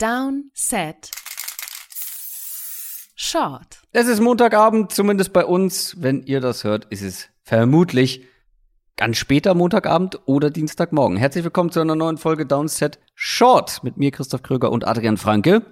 Down, Set, Short. Es ist Montagabend, zumindest bei uns. Wenn ihr das hört, ist es vermutlich ganz später Montagabend oder Dienstagmorgen. Herzlich willkommen zu einer neuen Folge Downset Short mit mir, Christoph Kröger und Adrian Franke.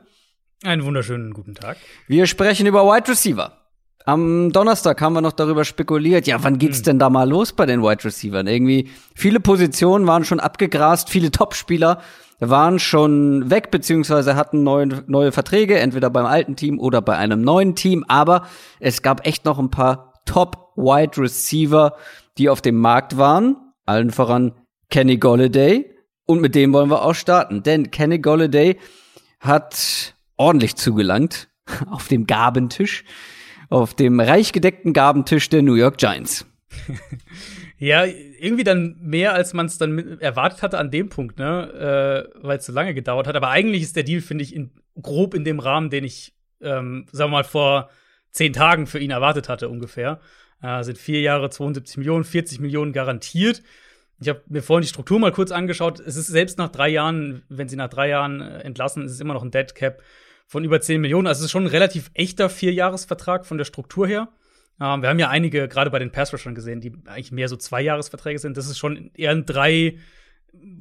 Einen wunderschönen guten Tag. Wir sprechen über Wide Receiver. Am Donnerstag haben wir noch darüber spekuliert, ja, wann geht's hm. denn da mal los bei den Wide Receivers? Irgendwie viele Positionen waren schon abgegrast, viele Topspieler waren schon weg, beziehungsweise hatten neue, neue Verträge, entweder beim alten Team oder bei einem neuen Team. Aber es gab echt noch ein paar Top-Wide Receiver, die auf dem Markt waren. Allen voran Kenny Golladay. Und mit dem wollen wir auch starten. Denn Kenny Golladay hat ordentlich zugelangt auf dem Gabentisch, auf dem reich gedeckten Gabentisch der New York Giants. Ja, irgendwie dann mehr, als man es dann erwartet hatte an dem Punkt, ne? Äh, weil es so lange gedauert hat. Aber eigentlich ist der Deal, finde ich, in, grob in dem Rahmen, den ich, ähm, sagen wir mal, vor zehn Tagen für ihn erwartet hatte, ungefähr. Äh, sind vier Jahre, 72 Millionen, 40 Millionen garantiert. Ich habe mir vorhin die Struktur mal kurz angeschaut. Es ist selbst nach drei Jahren, wenn sie nach drei Jahren äh, entlassen, ist es immer noch ein Dead Cap von über 10 Millionen. Also es ist schon ein relativ echter Vierjahresvertrag von der Struktur her. Ähm, wir haben ja einige, gerade bei den Pass-Rushern gesehen, die eigentlich mehr so Zwei-Jahres-Verträge sind. Das ist schon eher ein Drei-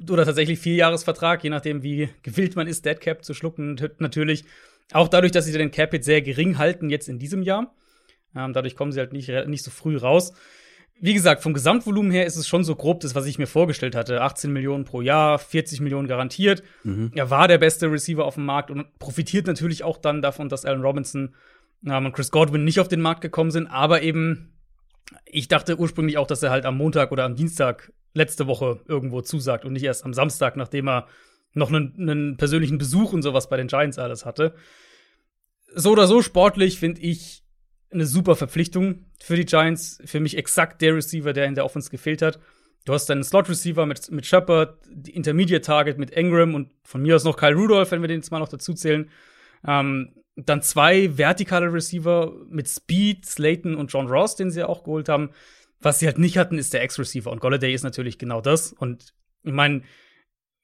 oder tatsächlich Vier-Jahres-Vertrag, je nachdem, wie gewillt man ist, Dead Cap zu schlucken. Natürlich auch dadurch, dass sie den Cap jetzt sehr gering halten, jetzt in diesem Jahr. Ähm, dadurch kommen sie halt nicht, nicht so früh raus. Wie gesagt, vom Gesamtvolumen her ist es schon so grob das, was ich mir vorgestellt hatte. 18 Millionen pro Jahr, 40 Millionen garantiert. Mhm. Er war der beste Receiver auf dem Markt und profitiert natürlich auch dann davon, dass Allen Robinson ähm, und Chris Godwin nicht auf den Markt gekommen sind, aber eben, ich dachte ursprünglich auch, dass er halt am Montag oder am Dienstag letzte Woche irgendwo zusagt und nicht erst am Samstag, nachdem er noch einen, einen persönlichen Besuch und sowas bei den Giants alles hatte. So oder so sportlich finde ich eine super Verpflichtung für die Giants. Für mich exakt der Receiver, der in der Offense gefehlt hat. Du hast deinen Slot-Receiver mit, mit Shepard, die Intermediate Target mit Engram und von mir aus noch Kyle Rudolph, wenn wir den jetzt mal noch dazu zählen. Ähm, dann zwei vertikale Receiver mit Speed, Slayton und John Ross, den sie auch geholt haben. Was sie halt nicht hatten, ist der Ex-Receiver. Und Golladay ist natürlich genau das. Und ich meine,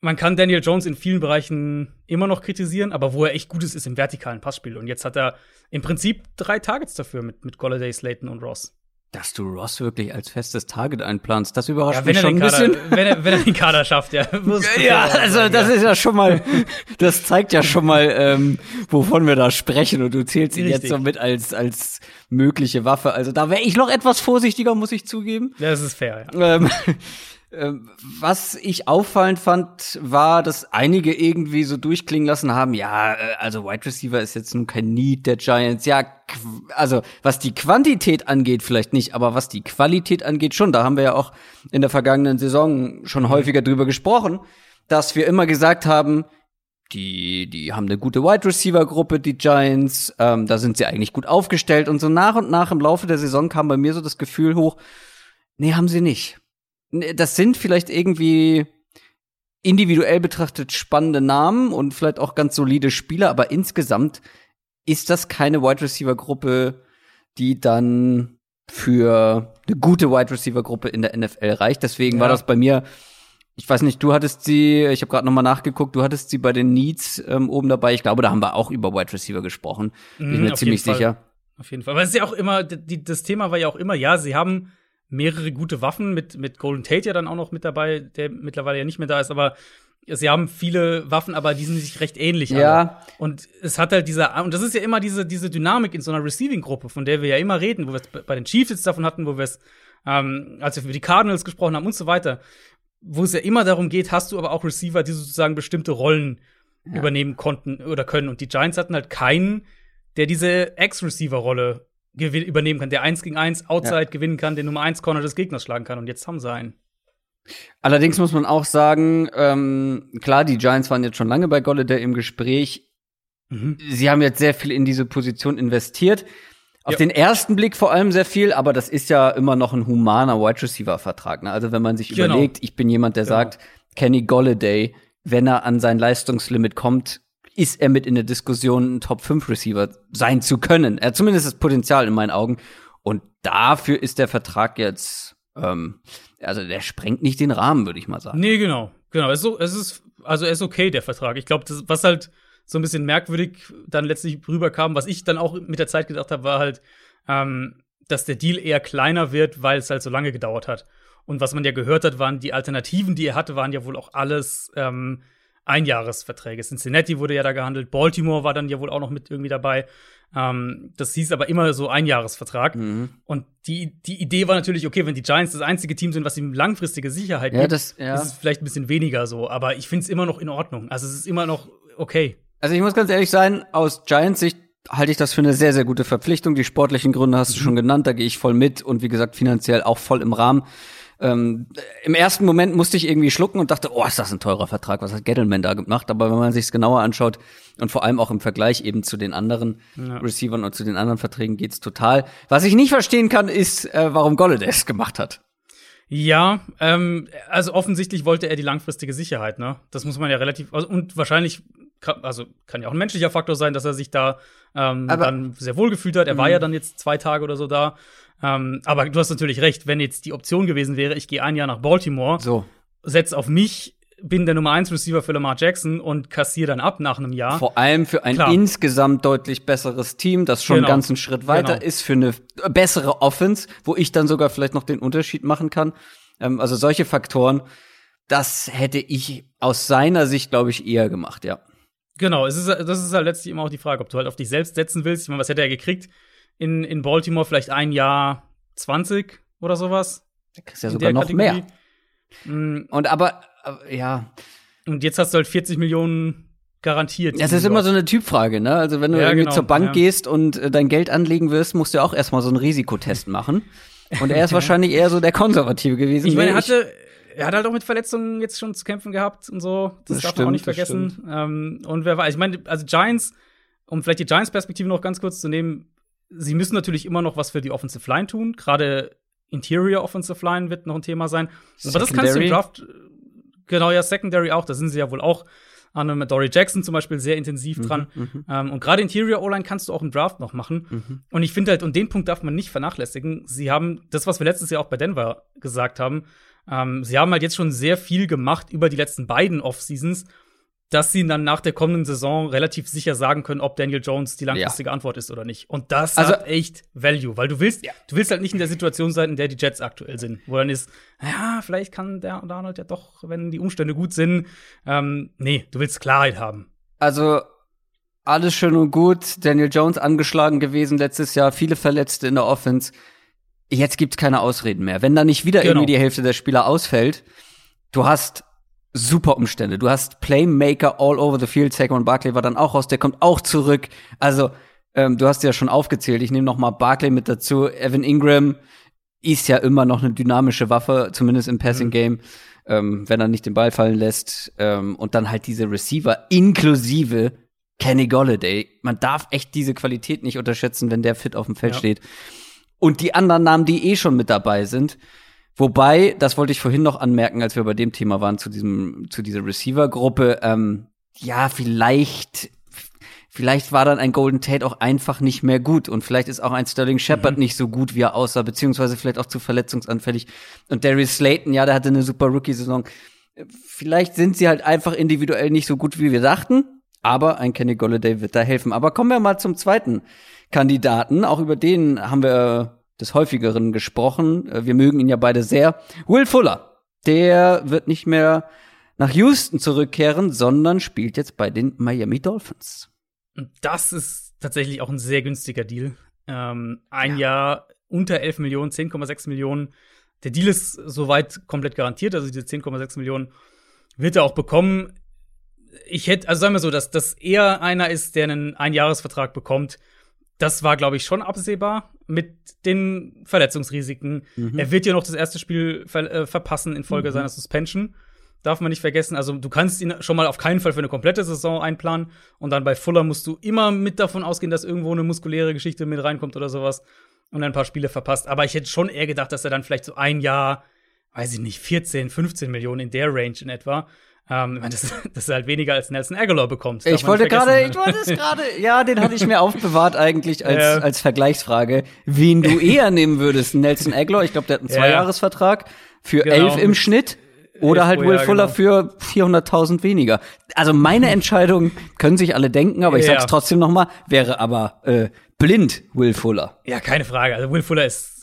man kann Daniel Jones in vielen Bereichen immer noch kritisieren, aber wo er echt gut ist, ist im vertikalen Passspiel. Und jetzt hat er im Prinzip drei Targets dafür mit, mit Golladay, Slayton und Ross. Dass du Ross wirklich als festes Target einplanst, das überrascht ja, mich schon ein Kader, bisschen. Wenn er, wenn er den Kader schafft, ja. ja, also das ist ja schon mal, das zeigt ja schon mal, ähm, wovon wir da sprechen. Und du zählst ihn Richtig. jetzt so mit als, als mögliche Waffe. Also da wäre ich noch etwas vorsichtiger, muss ich zugeben. Ja, das ist fair, ja. Ähm, was ich auffallend fand, war, dass einige irgendwie so durchklingen lassen haben, ja, äh, also Wide Receiver ist jetzt nun kein Need der Giants. Ja, also was die Quantität angeht, vielleicht nicht, aber was die Qualität angeht, schon. Da haben wir ja auch in der vergangenen Saison schon mhm. häufiger drüber gesprochen, dass wir immer gesagt haben, die, die haben eine gute Wide Receiver Gruppe, die Giants, ähm, da sind sie eigentlich gut aufgestellt und so nach und nach im Laufe der Saison kam bei mir so das Gefühl hoch, nee, haben sie nicht das sind vielleicht irgendwie individuell betrachtet spannende Namen und vielleicht auch ganz solide Spieler, aber insgesamt ist das keine Wide Receiver Gruppe, die dann für eine gute Wide Receiver Gruppe in der NFL reicht. Deswegen ja. war das bei mir ich weiß nicht, du hattest sie, ich habe gerade noch mal nachgeguckt, du hattest sie bei den Needs ähm, oben dabei. Ich glaube, da haben wir auch über Wide Receiver gesprochen. Bin ich mhm, mir ziemlich sicher. Auf jeden Fall. Weil es ist ja auch immer, die, das Thema war ja auch immer, ja, sie haben mehrere gute Waffen mit, mit Golden Tate ja dann auch noch mit dabei, der mittlerweile ja nicht mehr da ist, aber sie haben viele Waffen, aber die sind sich recht ähnlich. Ja. Alle. Und es hat halt diese, und das ist ja immer diese, diese Dynamik in so einer Receiving-Gruppe, von der wir ja immer reden, wo wir es bei den Chiefs jetzt davon hatten, wo wir es, ähm, als wir über die Cardinals gesprochen haben und so weiter, wo es ja immer darum geht, hast du aber auch Receiver, die sozusagen bestimmte Rollen ja. übernehmen konnten oder können. Und die Giants hatten halt keinen, der diese Ex-Receiver-Rolle übernehmen kann, der eins gegen eins Outside ja. gewinnen kann, den Nummer eins Corner des Gegners schlagen kann. Und jetzt haben sie einen. Allerdings muss man auch sagen, ähm, klar, die Giants waren jetzt schon lange bei Golladay im Gespräch. Mhm. Sie haben jetzt sehr viel in diese Position investiert. Auf ja. den ersten Blick vor allem sehr viel, aber das ist ja immer noch ein humaner Wide Receiver Vertrag. Ne? Also wenn man sich genau. überlegt, ich bin jemand, der genau. sagt, Kenny Golladay, wenn er an sein Leistungslimit kommt, ist er mit in der Diskussion, ein Top 5 Receiver sein zu können. Er hat zumindest das Potenzial in meinen Augen. Und dafür ist der Vertrag jetzt, ähm, also der sprengt nicht den Rahmen, würde ich mal sagen. Nee, genau. Genau. Es ist, es ist, also er ist okay, der Vertrag. Ich glaube, was halt so ein bisschen merkwürdig dann letztlich rüberkam. Was ich dann auch mit der Zeit gedacht habe, war halt, ähm, dass der Deal eher kleiner wird, weil es halt so lange gedauert hat. Und was man ja gehört hat, waren die Alternativen, die er hatte, waren ja wohl auch alles ähm, Einjahresverträge. Cincinnati wurde ja da gehandelt, Baltimore war dann ja wohl auch noch mit irgendwie dabei. Ähm, das hieß aber immer so Einjahresvertrag. Mhm. Und die, die Idee war natürlich, okay, wenn die Giants das einzige Team sind, was ihm langfristige Sicherheit ja, gibt, das, ja. ist es vielleicht ein bisschen weniger so. Aber ich finde es immer noch in Ordnung. Also es ist immer noch okay. Also ich muss ganz ehrlich sein, aus Giants Sicht halte ich das für eine sehr, sehr gute Verpflichtung. Die sportlichen Gründe hast du mhm. schon genannt, da gehe ich voll mit und wie gesagt, finanziell auch voll im Rahmen. Ähm, Im ersten Moment musste ich irgendwie schlucken und dachte, oh, ist das ein teurer Vertrag, was hat Gettleman da gemacht? Aber wenn man sich es genauer anschaut und vor allem auch im Vergleich eben zu den anderen ja. Receivern und zu den anderen Verträgen geht's total. Was ich nicht verstehen kann, ist, äh, warum Golladay es gemacht hat. Ja, ähm, also offensichtlich wollte er die langfristige Sicherheit, ne? Das muss man ja relativ also, und wahrscheinlich also kann ja auch ein menschlicher Faktor sein, dass er sich da ähm, dann sehr wohl gefühlt hat. Er war ja mhm. dann jetzt zwei Tage oder so da. Ähm, aber du hast natürlich recht, wenn jetzt die Option gewesen wäre, ich gehe ein Jahr nach Baltimore, so. setz auf mich, bin der Nummer 1 Receiver für Lamar Jackson und kassiere dann ab nach einem Jahr. Vor allem für ein Klar. insgesamt deutlich besseres Team, das schon genau. einen ganzen Schritt weiter genau. ist, für eine bessere Offense, wo ich dann sogar vielleicht noch den Unterschied machen kann. Ähm, also solche Faktoren, das hätte ich aus seiner Sicht, glaube ich, eher gemacht, ja. Genau, es ist, das ist halt letztlich immer auch die Frage, ob du halt auf dich selbst setzen willst. Ich meine, was hätte er gekriegt? In, in Baltimore vielleicht ein Jahr 20 oder sowas. Da kriegst ja sogar noch Kategorie. mehr. Mhm. Und aber, ja. Und jetzt hast du halt 40 Millionen garantiert. Das ist immer so eine Typfrage, ne? Also wenn du ja, irgendwie genau, zur Bank ja. gehst und äh, dein Geld anlegen wirst, musst du auch erstmal so einen Risikotest machen. Und er ist wahrscheinlich eher so der Konservative gewesen. Ich meine, er hatte, er hat halt auch mit Verletzungen jetzt schon zu kämpfen gehabt und so. Das, das darf stimmt, man auch nicht vergessen. Ähm, und wer weiß, ich meine, also Giants, um vielleicht die Giants-Perspektive noch ganz kurz zu nehmen, sie müssen natürlich immer noch was für die Offensive Line tun. Gerade Interior Offensive Line wird noch ein Thema sein. Aber das kannst du im Draft, genau, ja, Secondary auch, da sind sie ja wohl auch an einem Dory Jackson zum Beispiel sehr intensiv mhm, dran. Mhm, ähm, und gerade Interior O-Line kannst du auch im Draft noch machen. Mhm. Und ich finde halt, und den Punkt darf man nicht vernachlässigen. Sie haben das, was wir letztes Jahr auch bei Denver gesagt haben, ähm, sie haben halt jetzt schon sehr viel gemacht über die letzten beiden Off-Seasons dass sie dann nach der kommenden Saison relativ sicher sagen können, ob Daniel Jones die langfristige ja. Antwort ist oder nicht. Und das also, hat echt Value, weil du willst, ja. du willst halt nicht in der Situation sein, in der die Jets aktuell sind, wo dann ist, ja, vielleicht kann der Donald ja doch, wenn die Umstände gut sind. Ähm, nee, du willst Klarheit haben. Also alles schön und gut. Daniel Jones angeschlagen gewesen letztes Jahr, viele Verletzte in der Offense. Jetzt gibt's keine Ausreden mehr. Wenn da nicht wieder genau. irgendwie die Hälfte der Spieler ausfällt, du hast super Umstände. Du hast Playmaker all over the field. Saquon Barkley war dann auch raus, der kommt auch zurück. Also, ähm, du hast ja schon aufgezählt. Ich nehme noch mal Barkley mit dazu. Evan Ingram ist ja immer noch eine dynamische Waffe, zumindest im Passing Game, mhm. ähm, wenn er nicht den Ball fallen lässt. Ähm, und dann halt diese Receiver inklusive Kenny Golladay. Man darf echt diese Qualität nicht unterschätzen, wenn der fit auf dem Feld ja. steht. Und die anderen Namen, die eh schon mit dabei sind. Wobei, das wollte ich vorhin noch anmerken, als wir bei dem Thema waren, zu diesem, zu dieser Receiver-Gruppe, ähm, ja, vielleicht, vielleicht war dann ein Golden Tate auch einfach nicht mehr gut und vielleicht ist auch ein Sterling Shepard mhm. nicht so gut, wie er aussah, beziehungsweise vielleicht auch zu verletzungsanfällig. Und Darius Slayton, ja, der hatte eine super Rookie-Saison. Vielleicht sind sie halt einfach individuell nicht so gut, wie wir dachten, aber ein Kenny Golladay wird da helfen. Aber kommen wir mal zum zweiten Kandidaten. Auch über den haben wir des häufigeren gesprochen. Äh, wir mögen ihn ja beide sehr. Will Fuller, der wird nicht mehr nach Houston zurückkehren, sondern spielt jetzt bei den Miami Dolphins. Das ist tatsächlich auch ein sehr günstiger Deal. Ähm, ein ja. Jahr unter 11 Millionen, 10,6 Millionen. Der Deal ist soweit komplett garantiert, also diese 10,6 Millionen wird er auch bekommen. Ich hätte, also sagen wir so, dass das eher einer ist, der einen Einjahresvertrag bekommt, das war, glaube ich, schon absehbar mit den Verletzungsrisiken. Mhm. Er wird ja noch das erste Spiel ver äh, verpassen infolge mhm. seiner Suspension. Darf man nicht vergessen. Also, du kannst ihn schon mal auf keinen Fall für eine komplette Saison einplanen. Und dann bei Fuller musst du immer mit davon ausgehen, dass irgendwo eine muskuläre Geschichte mit reinkommt oder sowas. Und ein paar Spiele verpasst. Aber ich hätte schon eher gedacht, dass er dann vielleicht so ein Jahr, weiß ich nicht, 14, 15 Millionen in der Range in etwa ähm, das, das ist halt weniger als Nelson Aguilar bekommt. Ich wollte gerade, ich wollte es gerade, ja, den hatte ich mir aufbewahrt eigentlich als, ja. als Vergleichsfrage, wen du eher nehmen würdest. Nelson Aguilar, ich glaube, der hat einen Zweijahresvertrag für genau. elf im Schnitt. Oder halt Will Fuller genau. für 400.000 weniger. Also meine Entscheidung können sich alle denken, aber ich Ja. sag's trotzdem noch mal, wäre aber äh, blind Will Fuller. Ja, keine Frage. Also Will Fuller ist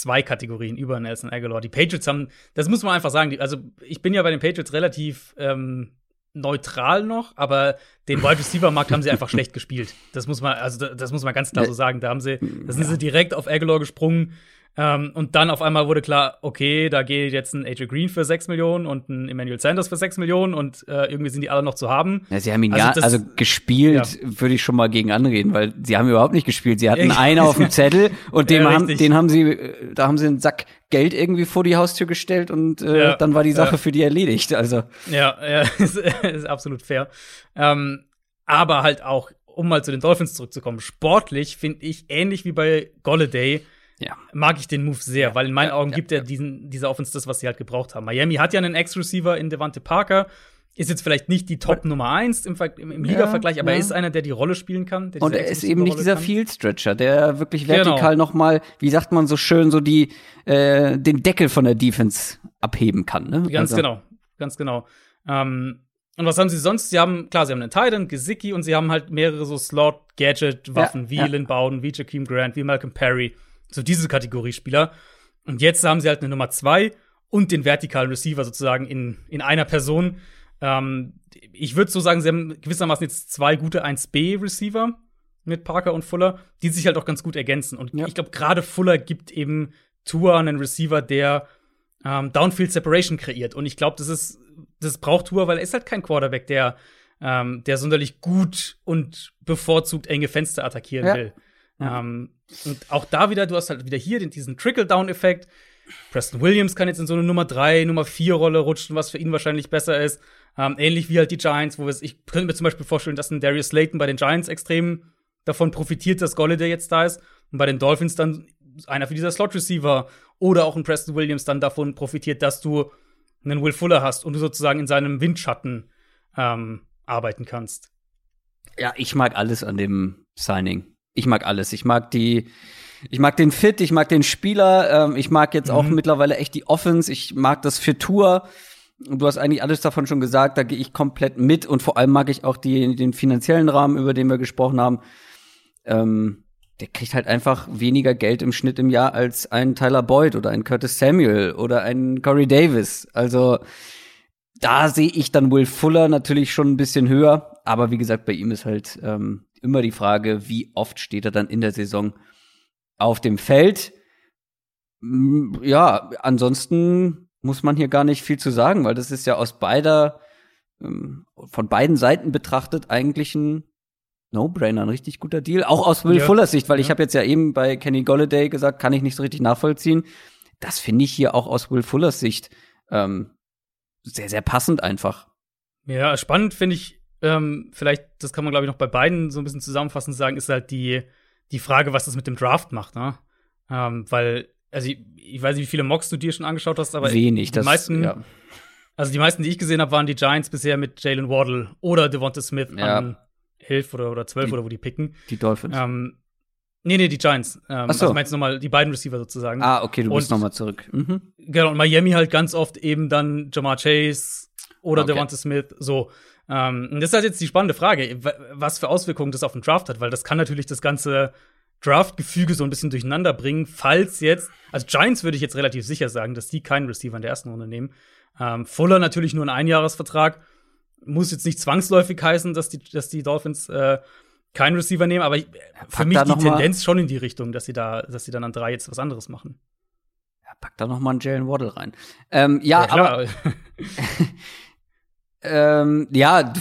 zwei Kategorien über Nelson Aguilar. Die Patriots haben, das muss man einfach sagen, die, also ich bin ja bei den Patriots relativ ähm, neutral noch, aber den Wide Receiver Markt haben sie einfach schlecht gespielt. Das muss man, also da- das muss man ganz klar so sagen. Da haben sie, da sind sie direkt auf Aguilar gesprungen. Ähm, und dann auf einmal wurde klar, okay, da geht jetzt ein AJ Green für 6 Millionen und ein Emmanuel Sanders für 6 Millionen und äh, irgendwie sind die alle noch zu haben. Ja, sie haben ihn Also ja, das- also gespielt würde ich schon mal gegen anreden, weil sie haben überhaupt nicht gespielt. Sie hatten Ja, einen auf dem Zettel und Ja, haben, den haben sie, äh, da haben sie einen Sack Geld irgendwie vor die Haustür gestellt und äh, Ja, dann war die Sache ja. für die erledigt. Also Ja, ja, ist, ist absolut fair. Ähm, aber halt auch, um mal zu den Dolphins zurückzukommen, sportlich finde ich ähnlich wie bei Golladay ja. mag ich den Move sehr, weil in meinen ja, Augen ja, gibt er diesen, dieser Offense das, was sie halt gebraucht haben. Miami hat ja einen Ex-Receiver in Devante Parker, ist jetzt vielleicht nicht die Top Nummer eins im, Ver- im, im Liga-Vergleich, aber er ist einer, der die Rolle spielen kann. Und er ist eben nicht dieser kann. Field Stretcher, der wirklich Genau. vertikal noch mal, wie sagt man so schön, so die äh, den Deckel von der Defense abheben kann. Ne? Ganz Also, genau, ganz genau. Ähm, und was haben sie sonst? Sie haben, klar, sie haben einen Titan, Gesicki und sie haben halt mehrere so Slot-Gadget-Waffen, wie ja. Lynn Bowden, wie Jakeem Grant, wie Malcolm Perry. So diese Kategorie Spieler. Und jetzt haben sie halt eine Nummer zwei und den vertikalen Receiver sozusagen in, in einer Person. Ähm, ich würde so sagen, sie haben gewissermaßen jetzt zwei gute 1B-Receiver mit Parker und Fuller, die sich halt auch ganz gut ergänzen. Und Ja. ich glaube, gerade Fuller gibt eben Tua einen Receiver, der ähm, Downfield Separation kreiert. Und ich glaube, das ist, das braucht Tua, weil er ist halt kein Quarterback, der, ähm, der sonderlich gut und bevorzugt enge Fenster attackieren Ja. will. Ähm, und auch da wieder, du hast halt wieder hier den, diesen Trickle-Down-Effekt. Preston Williams kann jetzt in so eine Nummer 3, Nummer 4 Rolle rutschen, was für ihn wahrscheinlich besser ist. Ähm, ähnlich wie halt die Giants, wo wir es, ich könnte mir zum Beispiel vorstellen, dass ein Darius Slayton bei den Giants extrem davon profitiert, dass Golladay jetzt da ist. Und bei den Dolphins dann einer für dieser Slot-Receiver oder auch ein Preston Williams dann davon profitiert, dass du einen Will Fuller hast und du sozusagen in seinem Windschatten ähm, arbeiten kannst. Ja, ich mag alles an dem Signing. Ich mag alles. Ich mag die, ich mag den Fit, ich mag den Spieler, ähm, ich mag jetzt auch Mhm. mittlerweile echt die Offense, ich mag das für Tour. Du hast eigentlich alles davon schon gesagt, da gehe ich komplett mit und vor allem mag ich auch die, den finanziellen Rahmen, über den wir gesprochen haben. Ähm, der kriegt halt einfach weniger Geld im Schnitt im Jahr als ein Tyler Boyd oder ein Curtis Samuel oder ein Corey Davis. Also da sehe ich dann Will Fuller natürlich schon ein bisschen höher. Aber wie gesagt, bei ihm ist halt ähm, immer die Frage, wie oft steht er dann in der Saison auf dem Feld. Mm, Ja, ansonsten muss man hier gar nicht viel zu sagen, weil das ist ja aus beider, ähm, von beiden Seiten betrachtet eigentlich ein No-Brainer, ein richtig guter Deal. Auch aus Will Ja. Fullers Sicht, weil ich Ja. habe jetzt ja eben bei Kenny Golladay gesagt, kann ich nicht so richtig nachvollziehen. Das finde ich hier auch aus Will Fullers Sicht ähm, sehr, sehr passend einfach. Ja, spannend finde ich, ähm, vielleicht, das kann man, glaube ich, noch bei beiden so ein bisschen zusammenfassend sagen, ist halt die, die Frage, was das mit dem Draft macht, ne? Ähm, weil, also ich, ich weiß nicht, wie viele Mocks du dir schon angeschaut hast, aber Wenig. die Das, meisten, ja. also die meisten, die ich gesehen habe, waren die Giants bisher mit Jalen Waddle oder Devonta Smith Ja. an 11 oder, oder 12 Die- oder wo die picken. die Dolphins. Ähm, nee, nee, die Giants. Ähm, Ach so. Also meinst du nochmal die beiden Receiver sozusagen. ah, okay, du bist Und- noch mal zurück. Mhm. Genau, und Miami halt ganz oft eben dann Jamar Chase oder Okay. Devonta Smith, so. Ähm, und das ist halt jetzt die spannende Frage, wa- was für Auswirkungen das auf den Draft hat, weil das kann natürlich das ganze Draft-Gefüge so ein bisschen durcheinander bringen, falls jetzt, also Giants würde ich jetzt relativ sicher sagen, dass die keinen Receiver in der ersten Runde nehmen. Ähm, Fuller natürlich nur ein Einjahresvertrag, muss jetzt nicht zwangsläufig heißen, dass die, dass die Dolphins äh, keinen Receiver nehmen, aber ich, für mich die mal- Tendenz schon in die Richtung, dass sie da, dass sie dann an drei jetzt was anderes machen. Ja, pack da noch mal einen Jalen Waddle rein. Ähm, ja, aber Ähm, ja,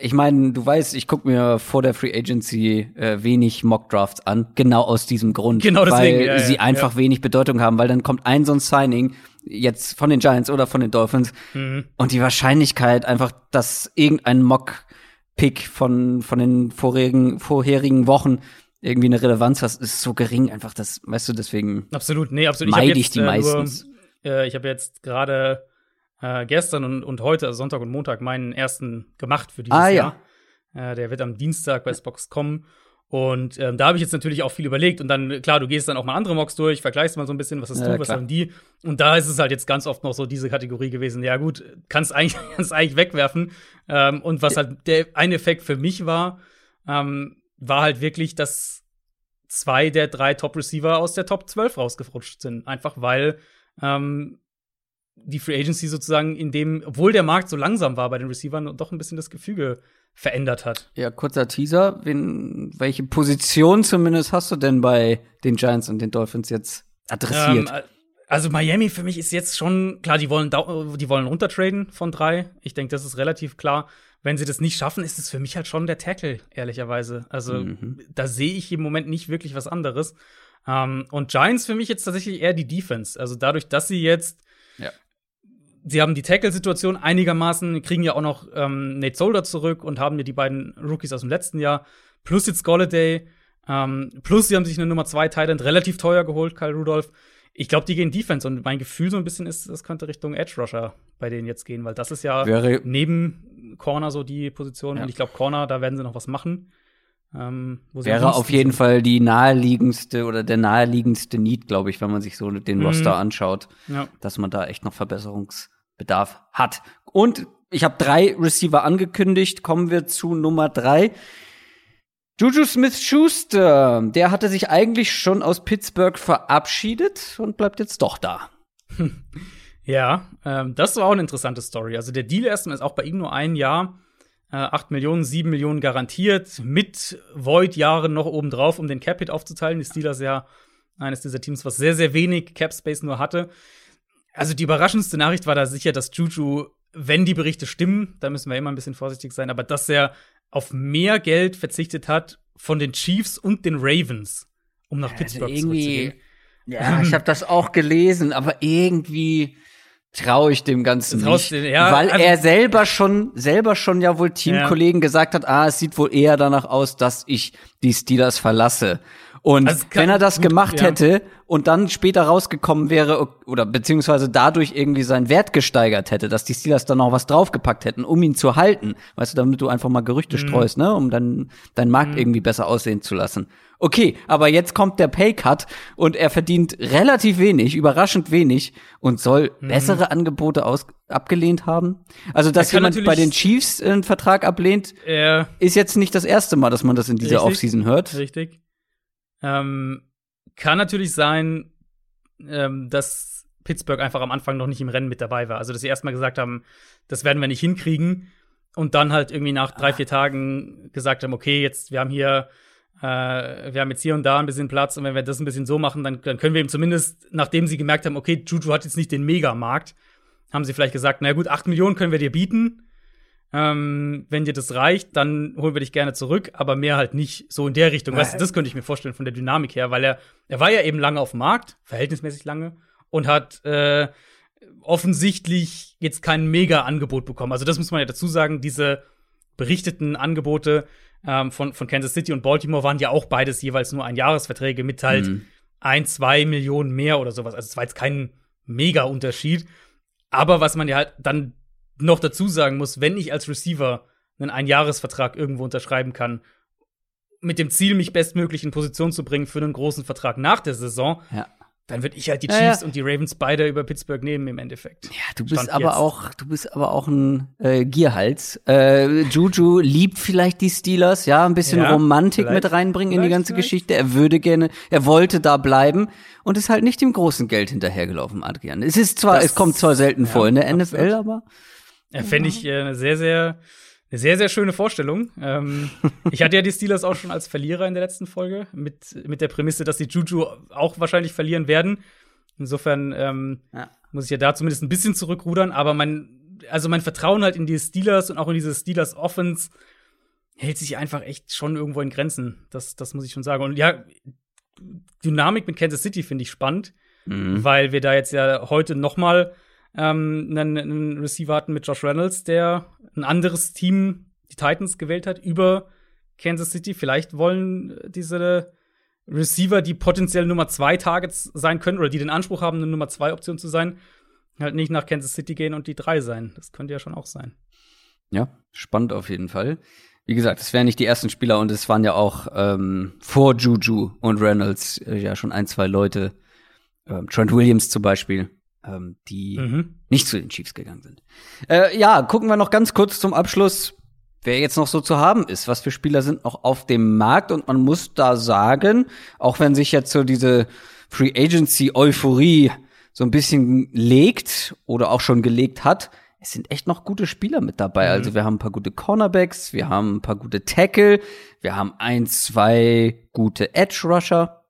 ich meine, du weißt, ich gucke mir vor der Free Agency äh, wenig Mock Drafts an, genau aus diesem Grund, Genau deswegen, weil ja, ja, sie einfach ja. wenig Bedeutung haben, weil dann kommt ein so ein Signing jetzt von den Giants oder von den Dolphins Mhm. und die Wahrscheinlichkeit einfach, dass irgendein Mock Pick von von den vorherigen vorherigen Wochen irgendwie eine Relevanz hat, ist so gering einfach, das weißt du, deswegen Absolut, nee, absolut. Ich meide jetzt, ich die äh, meistens. Nur, äh, ich habe jetzt gerade äh, gestern und, und heute, also Sonntag und Montag, meinen ersten gemacht für dieses Ah, Jahr. Äh, der wird am Dienstag bei Spox kommen. Und ähm, da habe ich jetzt natürlich auch viel überlegt. Und dann, klar, du gehst dann auch mal andere Mocks durch, vergleichst mal so ein bisschen, was hast ja, du, was haben die. Und da ist es halt jetzt ganz oft noch so diese Kategorie gewesen. Ja, gut, kannst eigentlich, kannst eigentlich wegwerfen. Ähm, und was halt der ein Effekt für mich war, ähm, war halt wirklich, dass zwei der drei Top-Receiver aus der Top 12 rausgerutscht sind. Einfach weil ähm, die Free Agency sozusagen in dem, obwohl der Markt so langsam war bei den Receivern, doch ein bisschen das Gefüge verändert hat. Ja, kurzer Teaser. Wen, welche Position zumindest hast du denn bei den Giants und den Dolphins jetzt adressiert? Ähm, also Miami für mich ist jetzt schon klar, die wollen die wollen runtertraden von drei. Ich denke, das ist relativ klar. Wenn sie das nicht schaffen, ist es für mich halt schon der Tackle, ehrlicherweise. Also mhm. da sehe ich im Moment nicht wirklich was anderes. Ähm, und Giants für mich jetzt tatsächlich eher die Defense. Also dadurch, dass sie jetzt sie haben die Tackle-Situation einigermaßen, kriegen ja auch noch ähm, Nate Solder zurück und haben ja die beiden Rookies aus dem letzten Jahr, plus jetzt Golladay, ähm, plus sie haben sich eine Nummer 2 Thailand relativ teuer geholt, Kyle Rudolph. Ich glaube, die gehen Defense und mein Gefühl so ein bisschen ist, das könnte Richtung Edge Rusher bei denen jetzt gehen, weil das ist ja Wäre neben Corner so die Position ja. und ich glaube Corner, da werden sie noch was machen. Ähm, Wäre auf jeden sind. Fall die naheliegendste oder der naheliegendste Need, glaube ich, wenn man sich so den mhm. Roster anschaut, ja. dass man da echt noch Verbesserungs Bedarf hat. Und ich habe drei Receiver angekündigt. Kommen wir zu Nummer drei. Juju Smith-Schuster, der hatte sich eigentlich schon aus Pittsburgh verabschiedet und bleibt jetzt doch da. Ja, ähm, das war auch eine interessante Story. Also der Deal erstmal ist auch bei ihm nur ein Jahr. Äh, 8 Millionen, 7 Millionen garantiert, mit Void-Jahren noch obendrauf, um den Cap-Hit aufzuteilen. Die Steelers ja eines dieser Teams, was sehr, sehr wenig Cap-Space nur hatte. Also die überraschendste Nachricht war da sicher, dass Juju, wenn die Berichte stimmen, da müssen wir immer ein bisschen vorsichtig sein, aber dass er auf mehr Geld verzichtet hat von den Chiefs und den Ravens, um nach Pittsburgh also zurückzugehen. Ja, ich habe das auch gelesen, aber irgendwie traue ich dem Ganzen nicht, den, ja, weil also, er selber schon selber schon ja wohl Teamkollegen ja. gesagt hat, ah, es sieht wohl eher danach aus, dass ich die Steelers verlasse. Und also wenn er das gemacht ja. hätte und dann später rausgekommen wäre oder beziehungsweise dadurch irgendwie seinen Wert gesteigert hätte, dass die Steelers dann noch was draufgepackt hätten, um ihn zu halten, weißt du, damit du einfach mal Gerüchte mhm. streust, ne, um dann deinen Markt mhm. irgendwie besser aussehen zu lassen. Okay, aber jetzt kommt der Paycut und er verdient relativ wenig, überraschend wenig und soll mhm. bessere Angebote aus abgelehnt haben. Also, dass jemand bei den Chiefs einen Vertrag ablehnt, äh, ist jetzt nicht das erste Mal, dass man das in dieser Offseason hört. Richtig. Ähm, kann natürlich sein, ähm, dass Pittsburgh einfach am Anfang noch nicht im Rennen mit dabei war. Also, dass sie erstmal gesagt haben, das werden wir nicht hinkriegen. Und dann halt irgendwie nach drei, vier Tagen gesagt haben, okay, jetzt, wir haben hier, äh, wir haben jetzt hier und da ein bisschen Platz und wenn wir das ein bisschen so machen, dann, dann können wir ihm zumindest, nachdem sie gemerkt haben, okay, Juju hat jetzt nicht den Megamarkt, haben sie vielleicht gesagt, na gut, acht Millionen können wir dir bieten. Ähm, wenn dir das reicht, dann holen wir dich gerne zurück, aber mehr halt nicht so in der Richtung. Weißt du, das könnte ich mir vorstellen von der Dynamik her, weil er, er war ja eben lange auf dem Markt, verhältnismäßig lange, und hat äh, offensichtlich jetzt kein Mega-Angebot bekommen. Also, das muss man ja dazu sagen, diese berichteten Angebote ähm, von, von Kansas City und Baltimore waren ja auch beides jeweils nur ein Jahresverträge mit halt mhm. ein, zwei Millionen mehr oder sowas. Also, es war jetzt kein Mega-Unterschied. Aber was man ja halt dann noch dazu sagen muss, wenn ich als Receiver einen Einjahresvertrag irgendwo unterschreiben kann, mit dem Ziel, mich bestmöglich in Position zu bringen für einen großen Vertrag nach der Saison, ja. dann würde ich halt die Chiefs ja, ja. und die Ravens beide über Pittsburgh nehmen im Endeffekt. Ja, du bist Stand aber jetzt. auch, du bist aber auch ein äh, Gierhals. Äh, Juju liebt vielleicht die Steelers, ja, ein bisschen Romantik mit reinbringen in die ganze vielleicht. Geschichte. Er würde gerne, er wollte da bleiben und ist halt nicht dem großen Geld hinterhergelaufen, Adrian. Es ist zwar, das, es kommt zwar selten vor in der absolut. NFL, aber ja, Fände ich äh, eine sehr, sehr, eine sehr, sehr schöne Vorstellung. Ähm, ich hatte ja die Steelers auch schon als Verlierer in der letzten Folge, mit, mit der Prämisse, dass die Juju auch wahrscheinlich verlieren werden. Insofern ähm, ja. muss ich ja da zumindest ein bisschen zurückrudern, aber mein, also mein Vertrauen halt in die Steelers und auch in diese Steelers Offense hält sich einfach echt schon irgendwo in Grenzen. Das, das muss ich schon sagen. Und ja, Dynamik mit Kansas City finde ich spannend, mhm. weil wir da jetzt ja heute noch mal ähm, einen, einen Receiver hatten mit Josh Reynolds, der ein anderes Team, die Titans, gewählt hat über Kansas City. Vielleicht wollen diese Receiver, die potenziell Nummer zwei Targets sein können oder die den Anspruch haben, eine Nummer zwei Option zu sein, halt nicht nach Kansas City gehen und die drei sein. Das könnte ja schon auch sein. Ja, spannend auf jeden Fall. wie gesagt, es wären nicht die ersten Spieler und es waren ja auch ähm, vor Juju und Reynolds äh, ja schon ein, zwei Leute, ähm, Trent Williams zum Beispiel, ähm, die mhm. nicht zu den Chiefs gegangen sind. Äh, ja, gucken wir noch ganz kurz zum Abschluss, wer jetzt noch so zu haben ist. Was für Spieler sind noch auf dem Markt? Und man muss da sagen, auch wenn sich jetzt so diese Free Agency Euphorie so ein bisschen legt oder auch schon gelegt hat, es sind echt noch gute Spieler mit dabei. Also mhm. Also wir haben ein paar gute Cornerbacks, wir haben ein paar gute Tackle, wir haben ein, zwei gute Edge Rusher.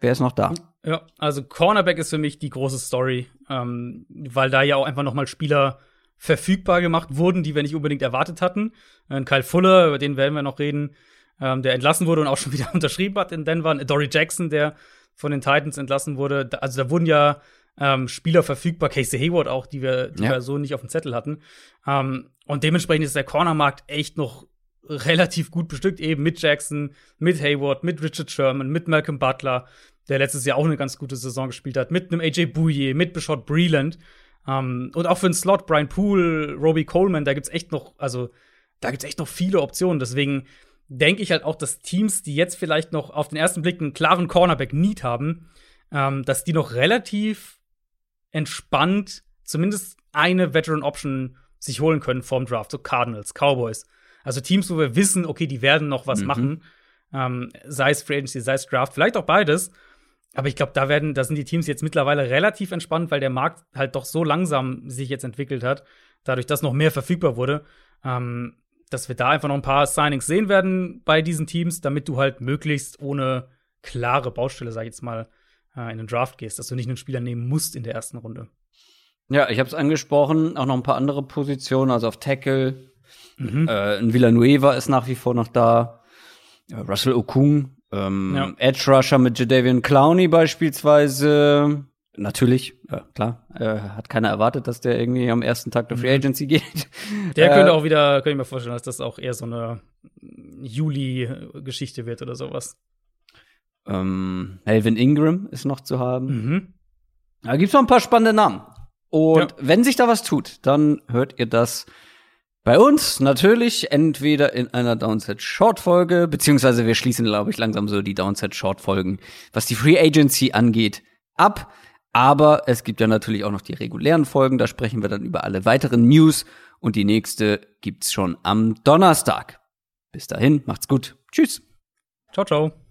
Wer ist noch da? Ja, also Cornerback ist für mich die große Story, ähm, weil da ja auch einfach noch mal Spieler verfügbar gemacht wurden, die wir nicht unbedingt erwartet hatten. Äh, Kyle Fuller, über den werden wir noch reden, ähm, der entlassen wurde und auch schon wieder unterschrieben hat in Denver. Dory Jackson, der von den Titans entlassen wurde. Also da wurden ja ähm, Spieler verfügbar, Casey Hayward auch, die wir, die ja. wir so nicht auf dem Zettel hatten. Ähm, und dementsprechend ist der Cornermarkt echt noch relativ gut bestückt, eben mit Jackson, mit Hayward, mit Richard Sherman, mit Malcolm Butler, der letztes Jahr auch eine ganz gute Saison gespielt hat, mit einem AJ Bouye, mit Bishop Breland. Ähm, und auch für den Slot, Brian Poole, Robbie Coleman, da gibt's echt noch, also da gibt's echt noch viele Optionen. Deswegen denke ich halt auch, dass Teams, die jetzt vielleicht noch auf den ersten Blick einen klaren Cornerback-Need haben, ähm, dass die noch relativ entspannt zumindest eine Veteran Option sich holen können vorm Draft, so Cardinals, Cowboys. Also Teams, wo wir wissen, okay, die werden noch was mhm. machen, ähm, sei es Free Agency, sei es Draft, vielleicht auch beides. Aber ich glaube, da werden, da sind die Teams jetzt mittlerweile relativ entspannt, weil der Markt halt doch so langsam sich jetzt entwickelt hat, dadurch, dass noch mehr verfügbar wurde, ähm, dass wir da einfach noch ein paar Signings sehen werden bei diesen Teams, damit du halt möglichst ohne klare Baustelle, sag ich jetzt mal, äh, in den Draft gehst, dass du nicht einen Spieler nehmen musst in der ersten Runde. Ja, ich habe es angesprochen, auch noch ein paar andere Positionen, also auf Tackle. Mhm. Äh, ein Villanueva ist nach wie vor noch da. Russell Okung, ähm, ja. Edge Rusher mit Jadavian Clowney beispielsweise. Natürlich, ja, klar. Äh, hat keiner erwartet, dass der irgendwie am ersten Tag der Free mhm. Agency geht. Der äh, könnte auch wieder, könnte ich mir vorstellen, dass das auch eher so eine Juli-Geschichte wird oder sowas. Ähm, Melvin Ingram ist noch zu haben. Mhm. Da gibt's noch ein paar spannende Namen. Und ja. wenn sich da was tut, dann hört ihr das bei uns natürlich entweder in einer Downset Short Folge, beziehungsweise wir schließen, glaube ich, langsam so die Downset Short Folgen, was die Free Agency angeht, ab. Aber es gibt ja natürlich auch noch die regulären Folgen, da sprechen wir dann über alle weiteren News und die nächste gibt's schon am Donnerstag. Bis dahin, macht's gut. Tschüss. Ciao, ciao.